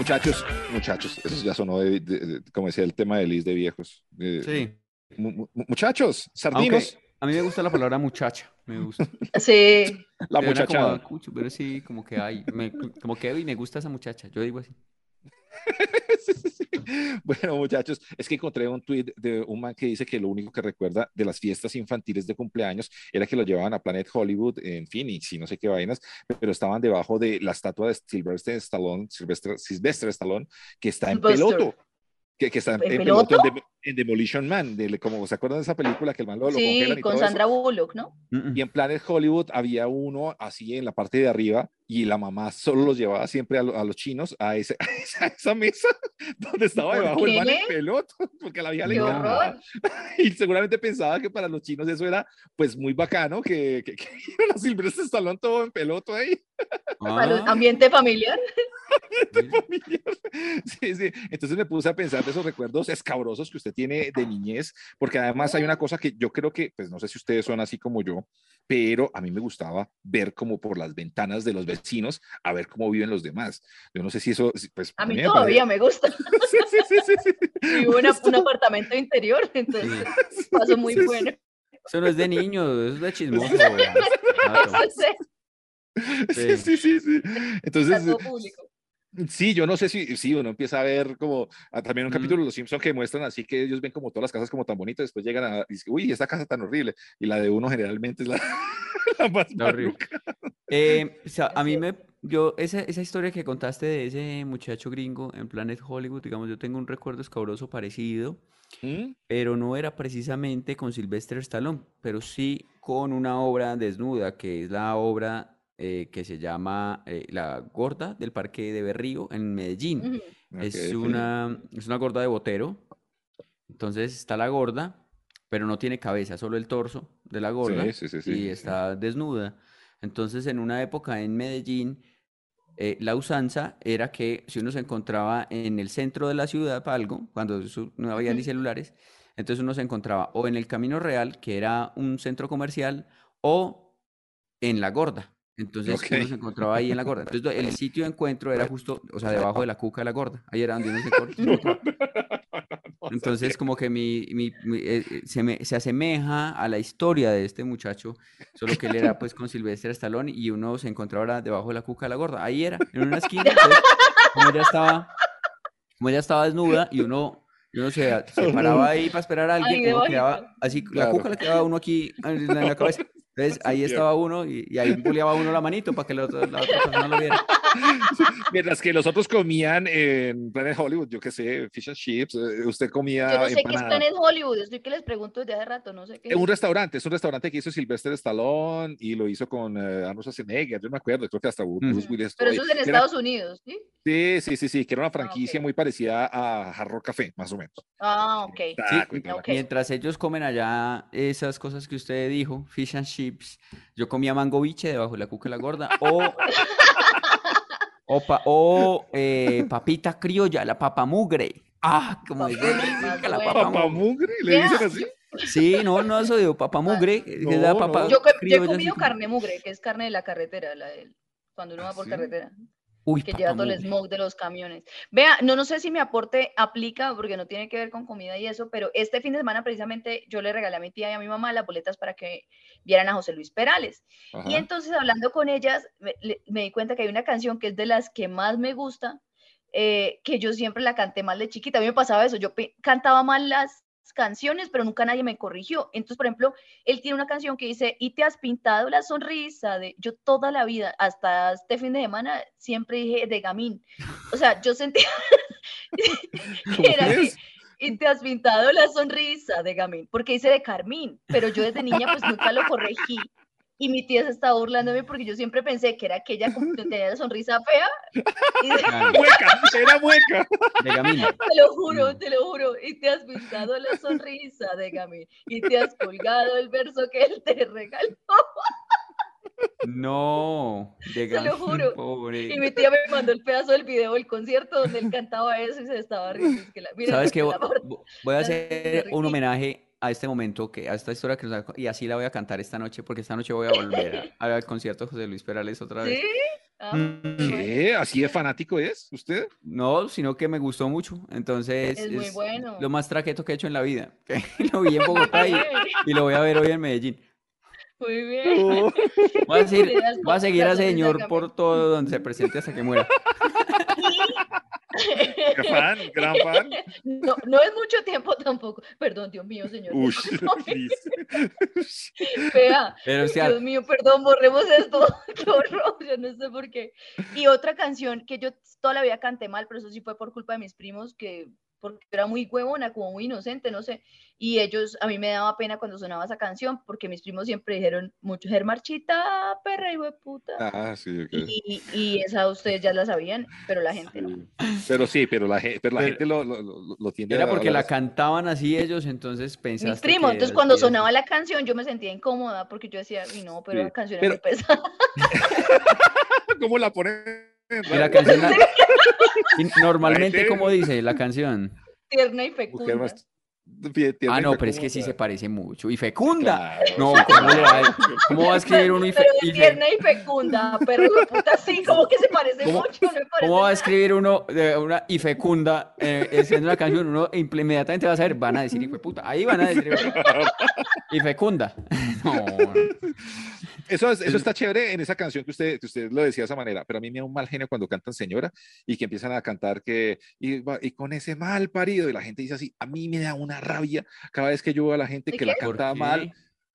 Muchachos, muchachos, eso ya sonó, de, de- de- como decía el tema de Liz de viejos. Sí. mu- mu- muchachos, sardinos, a mí me gusta la palabra muchacha. Me gusta. Sí. la Suena como muchachada. a cucho, pero sí, como que hay. me- como que "Uy, me gusta esa muchacha. Yo digo así. Bueno, muchachos, es que encontré un tweet de un man que dice que lo único que recuerda de las fiestas infantiles de cumpleaños era que lo llevaban a Planet Hollywood en Phoenix y no sé qué vainas, pero estaban debajo de la estatua de Sylvester Stallone, Sylvester, Sylvester Stallone, que está en Sylvester. peloto. Que, que está en, ¿En en peloto en, peloto? En Demolition Man, de, como se acuerdan de esa película que el man lo, lo Sí, congelan y con todo eso? Sandra Bullock, ¿no? Y en Planet Hollywood había uno así en la parte de arriba y la mamá solo los llevaba siempre a, lo- a los chinos a, ese, a, esa, a esa mesa donde estaba ¿Por debajo el man en qué? peloto, porque la vieja le ¡Qué encantaba. Y seguramente pensaba que para los chinos eso era pues muy bacano, que, que, que iban a Silvestre Stallone todo en peloto ahí. Ah, ambiente familiar. familiar. Sí, sí. Entonces me puse a pensar de esos recuerdos escabrosos que usted tiene de niñez, porque además hay una cosa que yo creo que, pues no sé si ustedes son así como yo, pero a mí me gustaba ver como por las ventanas de los vecinos a ver cómo viven los demás. Yo no sé si eso, pues A mí todavía me gusta. Sí, sí, sí, sí, sí. Vivo en una- un apartamento interior, entonces sí. paso muy Sí, sí. bueno. Eso no es de niño, eso es de chismoso. Sí, sí, sí, sí. Entonces. Sí, yo no sé si, si uno empieza a ver como ah, también un Ujú. capítulo de Los Simpsons que muestran así que ellos ven como todas las casas como tan bonitas, después llegan a decir, uy, esta casa tan horrible, y la de uno generalmente es la, la más La horrible. Eh, o sea, a mí me, yo, esa, esa historia que contaste de ese muchacho gringo en Planet Hollywood, digamos, yo tengo un recuerdo escabroso parecido, ¿Mm? pero no era precisamente con Sylvester Stallone, pero sí con una obra desnuda, que es la obra eh, que se llama eh, La Gorda del Parque de Berrío en Medellín. Ujú. Es una, es una gorda de Botero. Entonces está la gorda, pero no tiene cabeza, solo el torso de la gorda Sí, sí, sí, sí, y sí, sí. está desnuda. Entonces en una época en Medellín, eh, la usanza era que si uno se encontraba en el centro de la ciudad para algo, cuando no había ni celulares, entonces uno se encontraba o en el Camino Real, que era un centro comercial, o en la gorda. Entonces uno Ok. se encontraba ahí en la gorda. Entonces el sitio de encuentro era justo, o sea, debajo de la cuca de la gorda. Ahí era donde uno se encontraba. Entonces, como que mi, mi- mi- eh, eh, se, me- se asemeja a la historia de este muchacho, solo que él era pues con Sylvester Stallone y uno se encontraba ahora debajo de la cuca de la gorda. Ahí era, en una esquina. Entonces, como ella estaba, como ella estaba desnuda y uno, y uno se, se paraba ahí para esperar a alguien, uno debajito. quedaba así, la Claro. cuca le quedaba uno aquí la, en la cabeza. Entonces, ahí Bien. estaba uno y, y ahí boleaba uno la manito para que la otra, la otra persona lo viera. Mientras que los otros comían en Planet Hollywood, yo qué sé, fish and chips, eh, usted comía Yo no sé qué es empanada. Planet Hollywood, estoy que les pregunto desde hace rato, no sé qué. Es un es. restaurante, es un restaurante que hizo Sylvester Stallone y lo hizo con eh, Arnold Schwarzenegger, yo no me acuerdo, creo que hasta Bruce Ujú. Willis. Pero eso es en Era- Estados Unidos, ¿sí? Sí, sí, sí, sí, que era una franquicia ok. muy parecida a Jarro Café, más o menos. Ah, ok. Sí, toda la ok. mientras ellos comen allá esas cosas que usted dijo, fish and chips, yo comía mango biche debajo de la cuca de la gorda o, o, pa- o, eh, papita criolla, la papa mugre. Ah, como es de rica la papa mugre. mugre, le ¿Qué dicen así. Sí, no, no, eso digo, papa mugre, que es la no, papa no. Yo, he comido carne mugre, que es carne de la carretera, la del- cuando uno ¿Ah, va por sí? carretera, Uy, que lleva todo el smoke de los camiones. Vea, no, no sé si mi aporte aplica, porque no tiene que ver con comida y eso, pero este fin de semana precisamente yo le regalé a mi tía y a mi mamá las boletas para que vieran a José Luis Perales. Y entonces hablando con ellas, me, di cuenta que hay una canción que es de las que más me gusta, eh, que yo siempre la canté mal de chiquita. A mí me pasaba eso, yo cantaba mal las canciones, pero nunca nadie me corrigió. Entonces, por ejemplo, él tiene una canción que dice, y te has pintado la sonrisa de, yo toda la vida, hasta este fin de semana, siempre dije de gamín. O sea, yo sentía ¿Cómo que era así. es? Y te has pintado la sonrisa de Gamín, porque dice de Carmín, pero yo desde niña pues nunca lo corregí. Y mi tía se estaba burlando de mí porque yo siempre pensé que era aquella como que tenía la sonrisa fea. Y Claro, Mueca, era mueca. de te lo juro, Mm. te lo juro. Y te has pintado la sonrisa de Gamín. Y te has colgado el verso que él te regaló. No, de Te lo juro. pobre. Y mi tía me mandó el pedazo del video del concierto donde él cantaba eso y se estaba riendo. Es que la- mira, ¿Sabes qué? Voy, a hacer un homenaje a este momento, que, a esta historia que nos ha- y así la voy a cantar esta noche, porque esta noche voy a volver a- al concierto de José Luis Perales otra vez. ¿Sí? Bueno. ¿Qué? ¿Así de fanático es usted? No, sino que me gustó mucho. Entonces, Es muy bueno. lo más traqueto que he hecho en la vida. lo vi en Bogotá y, y lo voy a ver hoy en Medellín. Muy bien. Oh, Voy a, decir, voy a seguir la a sonrisa señor por todo donde se presente hasta que muera. Qué fan, gran fan. No, no es mucho tiempo tampoco. Perdón, Dios mío, señor. Uy. Vea, Pero, o sea, Dios mío, perdón, borremos esto. Qué horror, yo no sé por qué. Y otra canción que yo toda la vida canté mal, pero eso sí fue por culpa de mis primos, que porque era muy huevona, como muy inocente, no sé. Y ellos, a mí me daba pena cuando sonaba esa canción, porque mis primos siempre dijeron mucho, Germarchita, perra y puta. Ah, sí, ok. Y, y esa ustedes ya la sabían, pero la gente no. Pero sí, pero la, pero la Pero- gente lo, lo, lo, lo tiende era a porque la cantaban así ellos, entonces pensaste Mis primos, entonces cuando así, sonaba la canción yo me sentía incómoda porque yo decía, "Uy, no, pero Sí, la canción pero- es muy pesada. ¿Cómo la ponen? Y la canción, y normalmente, ¿cómo dice la canción? Tierna y fecunda. Ah, y no, pero es que sí se parece mucho. Y fecunda. Claro, No, ¿cómo, le va cómo va a escribir uno y, fe- Pero y de y fecunda, pero puta, sí, como que se parece ¿Cómo- mucho, no parece ¿Cómo va a escribir uno de una y fecunda eh, escribiendo una canción? Uno imple- inmediatamente va a saber, van a decir hijo de puta. Ahí van a decir y fecunda. No, Eso, es- eso está chévere en esa canción que usted, que usted lo decía de esa manera, pero a mí me da un mal genio cuando cantan señora y que empiezan a cantar que y, y con ese mal parido y la gente dice así, a mí me da una rabia cada vez que yo veo a la gente ¿De que la qué? ¿Por canta qué? mal,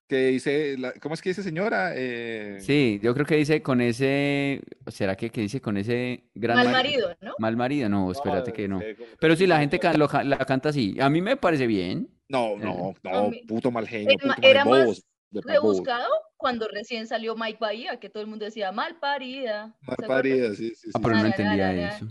que dice, la- ¿cómo es que dice señora? Eh, Sí, yo creo que dice con ese. ¿Será que, que dice con ese gran Mal mari- marido, ¿no? Mal marido, no, espérate que no. sé, Pero si la gente señora. ca- lo la canta así, a mí me parece bien. No, no, A no, mí- puto mal genio, Era puto mal era más- rebuscado cuando recién salió Mike Bahía, que todo el mundo decía mal parida. Mal parida, sí, sí. Ah, pero no entendía eso.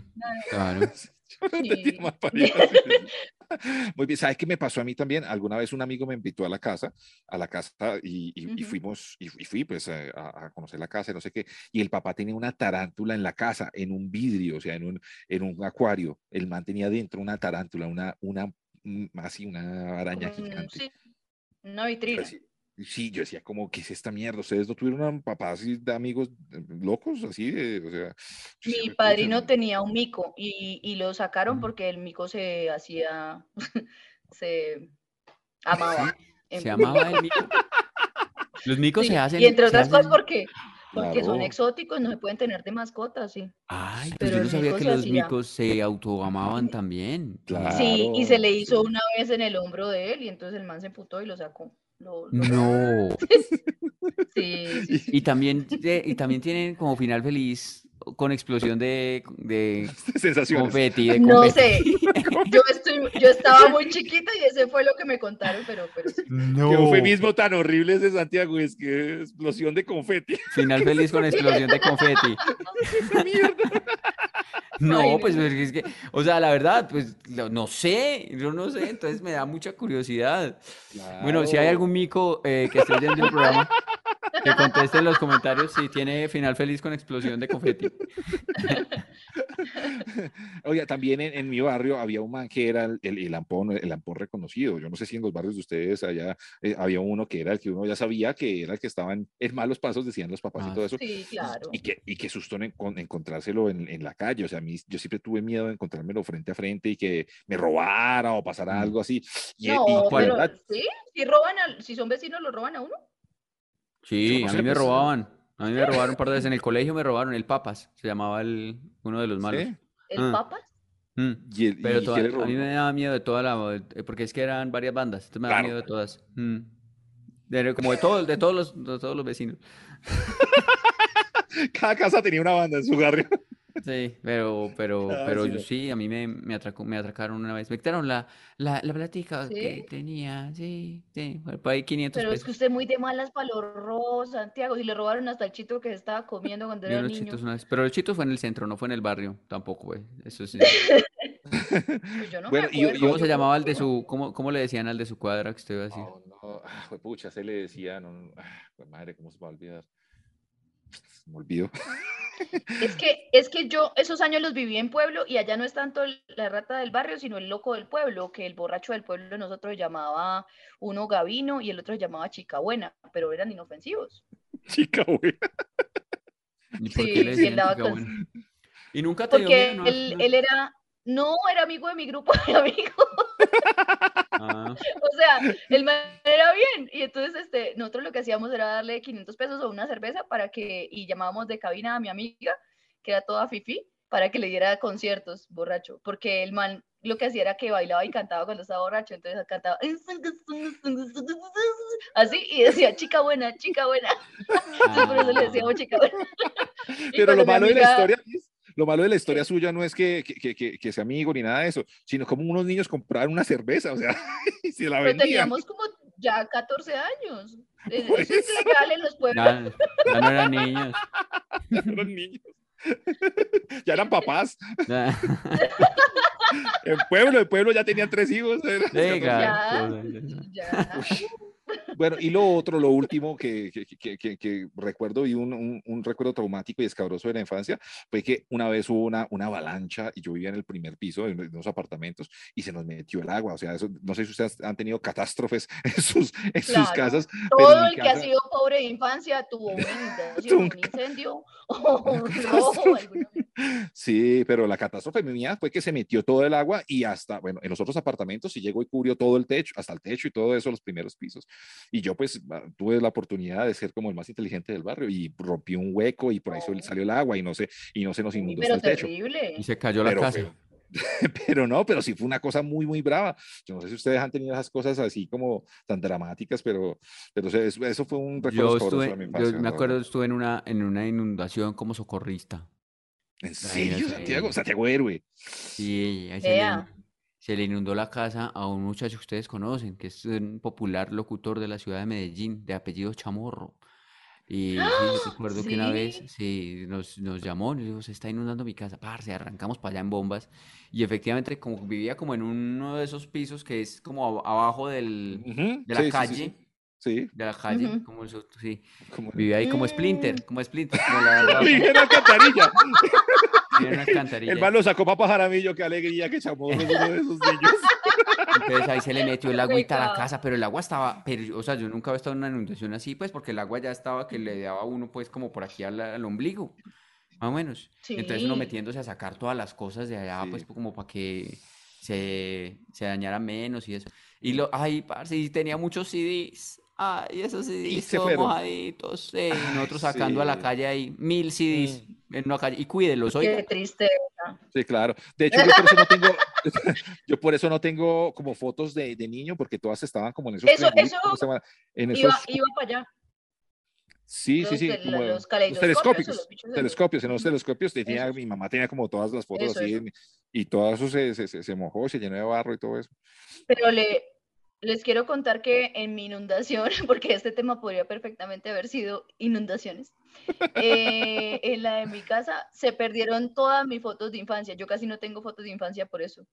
Claro. Muy bien, ¿sabes qué me pasó a mí también? Alguna vez un amigo me invitó a la casa, a la casa y, y, fuimos, y, fui pues a, conocer la casa, no sé qué, y el papá tenía una tarántula en la casa, en un vidrio, o sea, en un, en un acuario. El man tenía dentro una tarántula, una, una, así, una araña gigante. Sí, una vitrina. Sí, yo decía, como, ¿qué es esta mierda? ¿Ustedes no tuvieron papás y de amigos eh, locos así? o sea, Mi padrino tenía un mico y, y lo sacaron porque el mico se hacía, se amaba. Se amaba el mico. Los micos se hacen. Y entre otras cosas, porque porque son exóticos, no se pueden tener de mascotas, sí. Ay, pero yo no sabía que los micos se autoamaban también. Sí, y se le hizo una vez en el hombro de él y entonces el man se emputó y lo sacó. No. sí, Y también, y también tienen como final feliz con explosión de, de confeti, de No sé, yo, estoy, yo estaba muy chiquita y ese fue lo que me contaron, pero, pero sí. No. Qué eufemismo tan horrible ese Santiago, es que explosión de confeti. Final feliz con explosión de confeti. No, pues es que, o sea, la verdad, pues no sé, yo no sé, entonces me da mucha curiosidad. Bueno, si hay algún mico eh, que esté viendo el programa, que conteste en los comentarios si tiene final feliz con explosión de confeti. Oiga, también en, mi barrio había un man que era el, el, lampón, el lampón reconocido. Yo no sé si en los barrios de ustedes allá eh, había uno que era el que uno ya sabía que era el que estaba en, malos pasos, decían los papás y ah, todo eso. Sí, claro. Y que, y que susto en, encontrárselo en, en, la calle. O sea, a mí, yo siempre tuve miedo de encontrármelo frente a frente y que me robara o pasara mm. algo así. no, pero, ¿sí? Si, roban si son vecinos, ¿lo roban a uno? Sí, a mí me pues, robaban. A mí me robaron un par de veces en el colegio, me robaron el Papas, se llamaba el, uno de los malos. ¿El ah. Papas? Mm. Pero a mí me daba miedo de toda la, porque es que eran varias bandas, entonces me daba miedo de todas. Mm. como de, todo, de, todos los, de todos los vecinos. Cada casa tenía una banda en su barrio. Sí, pero, pero, ah, pero yo sí, a mí me, me, atracó, me atracaron una vez. Me quitaron la, la, la platica que tenía, sí, sí, por ahí 500 Pero es que usted muy de malas para los robos, Santiago, y le robaron hasta el chito que se estaba comiendo cuando era niño. pero el chito fue en el centro, no fue en el barrio, tampoco, güey, eso sí. pues yo no bueno, y, ¿Cómo se llamaba el de su, cómo, cómo le decían al de su cuadra que usted iba a decir? No, no, ah, pucha, se le decía, no, pues madre, ¿cómo se va a olvidar? me olvido. Es que, es que yo esos años los viví en pueblo y allá no es tanto la rata del barrio, sino el loco del pueblo, que el borracho del pueblo nosotros llamaba uno Gavino y el otro llamaba Chica Buena, pero eran inofensivos. Chica Buena. ¿Y por qué le Chica Buena? Y nunca te Porque él, él, era, no, era amigo de mi grupo de amigos. Ah. O sea, el man era bien. Y entonces este, nosotros lo que hacíamos era darle 500 pesos o una cerveza para que, y llamábamos de cabina a mi amiga, que era toda fifi, para que le diera conciertos borracho. Porque el man lo que hacía era que bailaba y cantaba cuando estaba borracho. Entonces cantaba así y decía chica buena, chica buena. Entonces por eso le decíamos chica buena. Pero lo malo de la historia es lo malo de la historia suya no es que, que, que, que, sea amigo ni nada de eso, sino como unos niños compraron una cerveza, o sea, y se la vendían. Pero teníamos como ya 14 años. Eso es legal en los pueblos. Ya, no eran niños. Ya no eran niños. ya eran papás. el pueblo, el pueblo ya tenían tres hijos. Sí, ya, ya. Bueno, y lo otro, lo último que, que, que, que recuerdo y un, un, un, recuerdo traumático y escabroso de la infancia fue que una vez hubo una, una avalancha y yo vivía en el primer piso de unos apartamentos y se nos metió el agua. O sea, eso, no sé si ustedes han tenido catástrofes en sus, en sus casas. Todo el que ha sido pobre de infancia tuvo un, un incendio o un robo. Sí, pero la catástrofe mía fue que se metió todo el agua y hasta, bueno, en los otros apartamentos sí llegó y cubrió todo el techo, hasta el techo y todo eso, los primeros pisos. Y yo pues tuve la oportunidad de ser como el más inteligente del barrio y rompí un hueco y por ahí salió el agua y no sé, y no se nos inundó el techo. Y se cayó la casa. pero no, pero sí fue una cosa muy, muy brava. Yo no sé si ustedes han tenido esas cosas así como tan dramáticas, pero, pero eso, eso fue un recuerdo yo, estuve, yo me acuerdo, estuve en una, en una inundación como socorrista. ¿En serio, Santiago? Santiago Héroe. Sí, ahí se le inundó la casa a un muchacho que ustedes conocen, que es un popular locutor de la ciudad de Medellín, de apellido Chamorro. Y sí, yo recuerdo que una vez ¿Sí? sí, nos, nos llamó y nos dijo, se está inundando mi casa, parce, arrancamos para allá en bombas. Y efectivamente, como vivía como en uno de esos pisos que es como ab- abajo del, Ujú, de sí, la sí, sí, calle, sí. Sí, de la calle, Ujú. como eso, sí, como vivía ahí como Mm. Splinter, como Splinter, como la, la- Una. El man lo sacó para Jaramillo, qué alegría que es uno de esos niños. Entonces ahí se le metió el agüita a la casa, pero el agua estaba, pero, o sea, yo nunca había estado en una inundación así, pues, porque el agua ya estaba que le daba a uno, pues, como por aquí al, al ombligo, más o menos. Entonces uno metiéndose a sacar todas las cosas de allá, pues, Sí. como para que se, se dañara menos y eso. Y lo, ay, parce, y tenía muchos CDs. Ay, esos CDs se todos fueron. mojaditos. sí, y nosotros sacando a la. Mm. calle ahí mil CDs en una calle. Y cuídelos, oiga. Qué triste. Sí, claro. De hecho, yo por eso no tengo, yo por eso no tengo como fotos de, de niño, porque todas estaban como en esos Eso- eso. En Iba, esos, iba para allá. sí, sí, los sí, como los los telescopios, los telescopios, en los telescopios tenía, mi mamá tenía como todas las fotos Eso, así, eso. y todo eso se, se, se, se mojó, se llenó de barro y todo eso. Pero le, les quiero contar que en mi inundación, porque este tema podría perfectamente haber sido inundaciones, eh, en la de mi casa se perdieron todas mis fotos de infancia. Yo casi no tengo fotos de infancia por eso,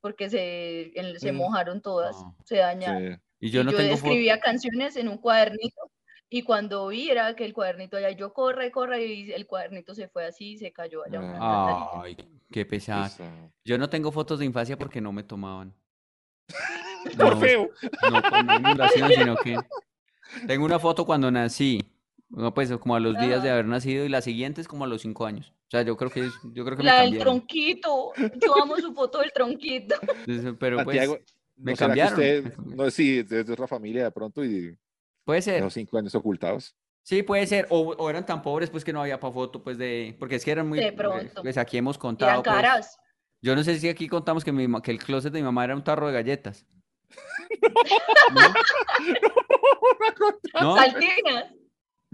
porque se, en- se Mm. mojaron todas, Ah, se dañaron. Sí. Y yo Y no yo tengo escribía canciones en un cuadernito y cuando vi era que el cuadernito allá, yo corre, corre y el cuadernito se fue así y se cayó allá. una alcantarilla. Ay, qué pesado. Eso. Yo no tengo fotos de infancia porque no me tomaban. Por No, feo. No inundación, sino que tengo una foto cuando nací. No, pues como a los días de Ajá. haber nacido y la siguiente es como a los cinco años. O sea, yo creo que yo creo que me La del cambiaron. tronquito, yo amo su foto del tronquito. Pero pues Santiago, me ¿no cambiaron. usted, me cambiaron. no sí, es de otra familia de pronto y Puede ser. los cinco años ocultados? Sí, puede ser. O, o eran tan pobres pues que no había para foto pues de porque es que eran muy De pues, pronto. pues aquí hemos Eran contado pues, caras. Yo no sé si aquí contamos que mi que el closet de mi mamá era un tarro de galletas. ¿No? ¿No?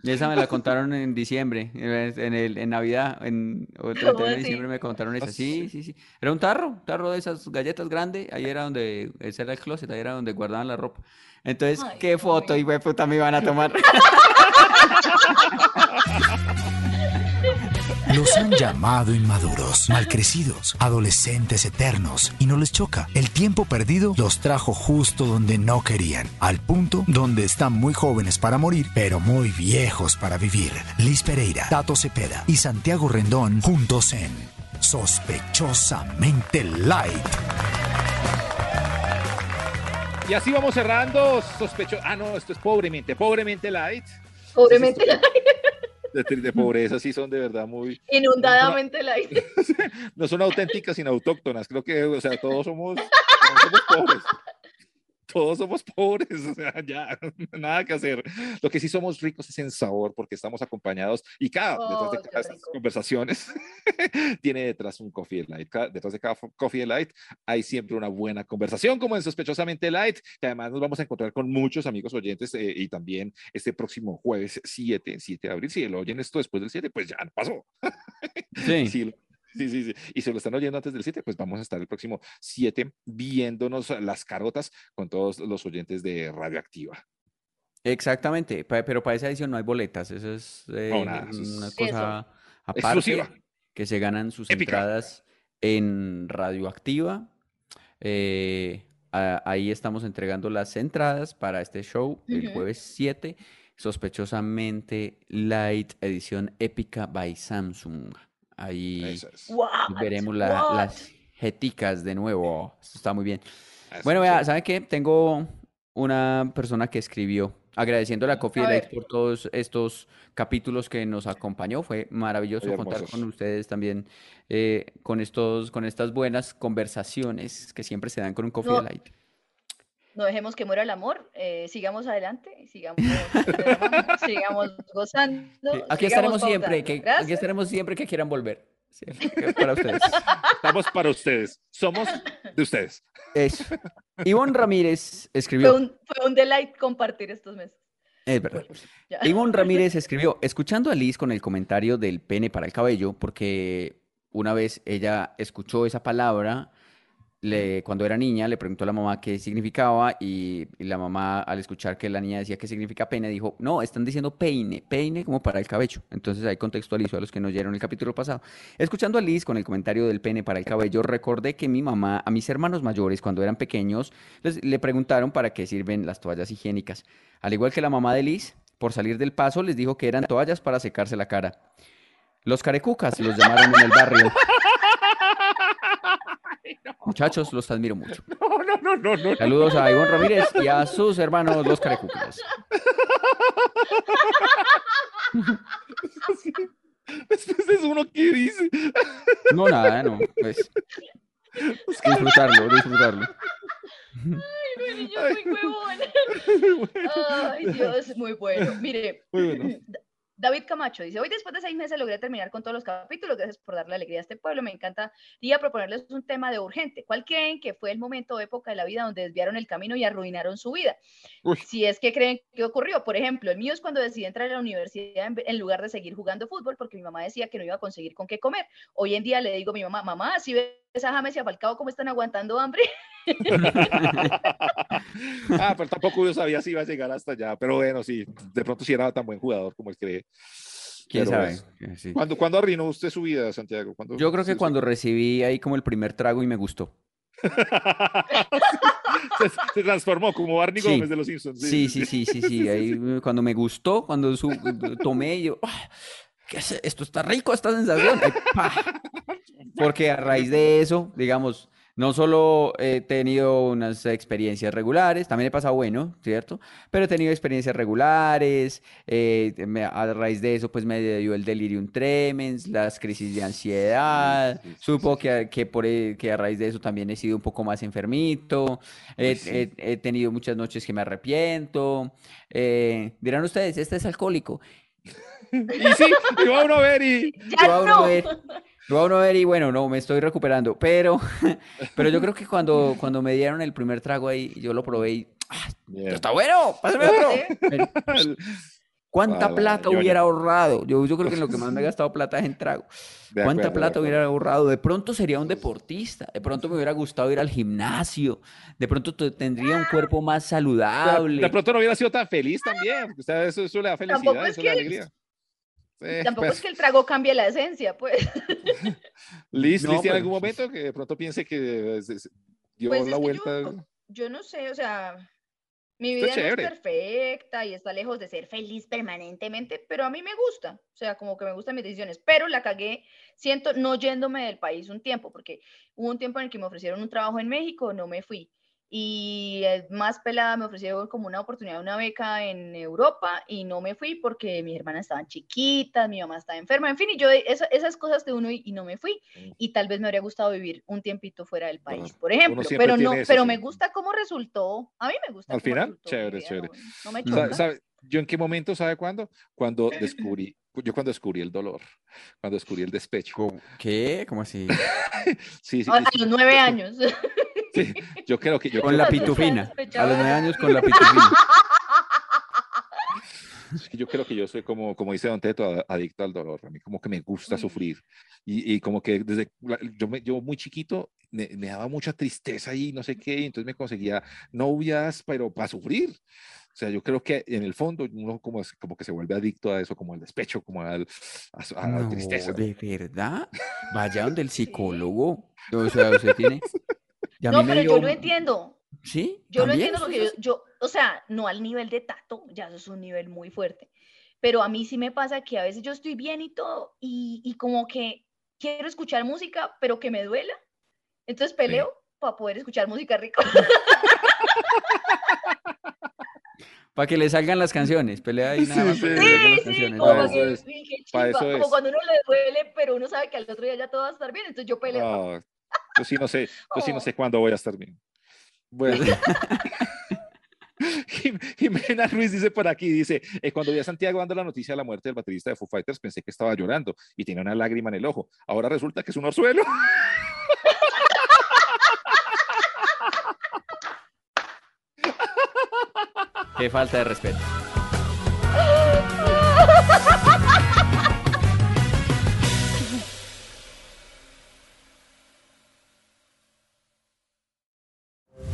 Y Esa me la contaron en diciembre, en el, en Navidad, en el ¿Cómo 31 de diciembre me contaron esa. ¿Ah, Sí, sí, sí. Era un tarro, un tarro de esas galletas grandes, ahí era donde, ese era el closet, ahí era donde guardaban la ropa. Entonces, Ay, ¿qué foto, y puta, me iban a tomar? Los han llamado inmaduros, malcrecidos, adolescentes eternos y no les choca. El tiempo perdido los trajo justo donde no querían, al punto donde están muy jóvenes para morir, pero muy viejos para vivir. Liz Pereira, Tato Cepeda y Santiago Rendón juntos en Sospechosamente Light. Y así vamos cerrando, sospecho. Ah, no, esto es pobremente, pobremente light. Pobremente, De, de pobreza, sí son de verdad muy. inundadamente la No son auténticas, sino autóctonas. Creo que, o sea, todos somos, todos somos pobres. Todos somos pobres, o sea, ya, nada que hacer. Lo que sí somos ricos es en sabor, porque estamos acompañados y cada, detrás de Oh, cada estas conversaciones, tiene detrás un Coffee Light. Cada- detrás de cada Coffee Light hay siempre una buena conversación, como en Sospechosamente Light, que además nos vamos a encontrar con muchos amigos oyentes eh, y también este próximo jueves 7, 7 de abril. Si lo oyen esto después del 7, pues ya pasó. Sí. Sí, lo- sí, sí, sí. Y si lo están oyendo antes del 7, pues vamos a estar el próximo 7 viéndonos las carotas con todos los oyentes de Radioactiva. Exactamente, pero para esa edición no hay boletas, eso es eh, No, nada, eso es- una Eso. cosa aparte Exclusiva. que se ganan sus Épica. entradas en Radioactiva. Eh, a- ahí estamos entregando las entradas para este show el jueves 7, sospechosamente Light edición épica by Samsung. Ahí es. Veremos la- las jeticas de nuevo. Esto está muy bien. Eso, Bueno, vea, sí. ¿sabe qué? Tengo una persona que escribió agradeciendo a Coffee A Light por todos estos capítulos que nos acompañó. Fue maravilloso Muy contar hermosos. con ustedes también eh, con estos, con estas buenas conversaciones que siempre se dan con un Coffee No, Light. No dejemos que muera el amor, eh, sigamos adelante, sigamos, sigamos gozando. Sí, Aquí sigamos estaremos siempre, que, aquí estaremos siempre que quieran volver. Para ustedes. Estamos para ustedes. Somos de ustedes. Eso. Ivonne Ramírez Fue escribió. un, fue un delight compartir estos meses. Es verdad. Ya. Ivonne Ramírez escribió, escuchando a Liz con el comentario del pene para el cabello, porque una vez ella escuchó esa palabra, le, cuando era niña le preguntó a la mamá qué significaba y, la mamá al escuchar que la niña decía que significa pene dijo, no, están diciendo peine, peine como para el cabello. Entonces ahí contextualizó a los que no oyeron el capítulo pasado. Escuchando a Liz con el comentario del pene para el cabello, recordé que mi mamá, a mis hermanos mayores cuando eran pequeños, les- le preguntaron para qué sirven las toallas higiénicas. Al igual que la mamá de Liz, por salir del paso les dijo que eran toallas para secarse la cara. Los carecucas los llamaron en el barrio. Muchachos, los admiro mucho. No, no, no, no, no. Saludos a Ivonne Ramírez y a sus hermanos los carecucas. Después de eso, uno qué dice. No, nada, no. Pues, disfrutarlo, disfrutarlo. Ay, niño, muy huevón. Ay, Dios, muy bueno. Mire, Muy bueno. Da- David Camacho dice, hoy después de seis meses logré terminar con todos los capítulos, gracias por darle alegría a este pueblo, me encantaría proponerles un tema de urgente. ¿Cuál creen que fue el momento o época de la vida donde desviaron el camino y arruinaron su vida? Uy. Si es que creen que ocurrió, por ejemplo, el mío es cuando decidí entrar a la universidad en, en lugar de seguir jugando fútbol porque mi mamá decía que no iba a conseguir con qué comer. Hoy en día le digo a mi mamá, mamá, si ves a James y a Falcao cómo están aguantando hambre, Ah, pero tampoco yo sabía si iba a llegar hasta allá. Pero bueno, sí, de pronto sí era tan buen jugador como él cree. ¿Quién Pero sabe? bueno. Sí. ¿Cuándo, ¿Cuándo arruinó usted su vida, Santiago? ¿Cuándo- Yo creo que sí, sí. cuando recibí ahí como el primer trago y me gustó. se, se transformó como Barney Sí. Gómez de los Simpsons. Sí, sí, sí, sí, sí. Ahí eh, cuando me gustó, cuando su- tomé, yo, "Ah, ¿qué es esto? Está rico esta sensación. Ay. Porque a raíz de eso, digamos, no solo he tenido unas experiencias regulares, también he pasado bueno, ¿cierto? Pero he tenido experiencias regulares, eh, me- a raíz de eso pues me dio el delirium tremens, las crisis de ansiedad, sí, sí, supo sí. que, que, por, e- que a raíz de eso también he sido un poco más enfermito, he, Uy, sí. he- he tenido muchas noches que me arrepiento, eh, dirán ustedes, este es alcohólico. Y sí, y va uno a ver y... ya Lo va uno no. a ver, lo va uno a ver y bueno, no, me estoy recuperando, pero, pero yo creo que cuando, cuando me dieron el primer trago ahí, yo lo probé y, ¡ah, está bueno! ¡Pásame otro! ¿Cuánta la plata hubiera ahorrado? Yo, yo creo que en lo que más me he gastado plata es en trago. De ¿Cuánta acuerdo, plata hubiera ahorrado? De pronto sería un deportista, de pronto me hubiera gustado ir al gimnasio, de pronto te- tendría un cuerpo más saludable. de pronto no hubiera sido tan feliz también. porque usted- eso, eso le da felicidad, es eso le da alegría. Sí, Tampoco pues, es que el trago cambie la esencia, pues. Liz, No, Liz, ¿tiene pues, algún momento que de pronto piense que se dio Pues es la que vuelta? yo- Yo no sé, o sea, mi vida no es perfecta y está lejos de ser feliz permanentemente, pero a mí me gusta, o sea, como que me gustan mis decisiones, pero la cagué, siento, no yéndome del país un tiempo, porque hubo un tiempo en el que me ofrecieron un trabajo en México, no me fui. Y más pelada me ofrecieron como una oportunidad, una beca en Europa y no me fui porque mis hermanas estaban chiquitas, mi mamá estaba enferma, en fin, y yo esa- esas cosas de uno y, y no me fui. Mm. Y tal vez me habría gustado vivir un tiempito fuera del país, Bueno, por ejemplo, pero no, eso, pero sí. me gusta cómo resultó. A mí me gusta Al cómo final, resultó chévere, vida, chévere. No, no me. Sa- choca. sabe- ¿Yo en qué momento, sabe cuándo? Cuando descubrí, yo cuando descubrí el dolor, cuando descubrí el despecho. ¿Cómo- ¿Qué? ¿Cómo así? Sí, sí, A, los nueve años. sí, yo creo que yo Con creo la que- pitufina. A los nueve años con la pitufina. Yo creo que yo soy como, como dice Don Teto, adicto al dolor. A mí como que me gusta sufrir. Y, y como que desde, la- yo, me- yo muy chiquito me, me daba mucha tristeza y no sé qué, y entonces me conseguía novias, pero para sufrir. O sea, yo creo que en el fondo uno como, como que se vuelve adicto a eso, como al despecho, como al, a, a la No, tristeza. ¿de verdad? Vaya donde el psicólogo. O sea, usted tiene... Y a No, mí me pero yo lo entiendo. ¿Sí? Yo lo entiendo porque yo, yo, o sea, no al nivel de tato, ya eso es un nivel muy fuerte. Pero a mí sí me pasa que a veces yo estoy bien y todo, y, y como que quiero escuchar música, pero que me duela. Entonces peleo para poder escuchar música rica. Para que le salgan las canciones. Pelea ahí nada Sí, más sí. para como para que, eso es, para como cuando uno le duele, pero uno sabe que al otro día ya todo va a estar bien, entonces yo peleo. Ah, yo sí no sé, yo sí no Oh. sé cuándo voy a estar bien. Bueno. Jim- Jimena Ruiz dice por aquí, dice, eh, cuando vi a Santiago dando la noticia de la muerte del baterista de Foo Fighters, pensé que estaba llorando y tenía una lágrima en el ojo. Ahora resulta que es un orzuelo. Qué falta de respeto.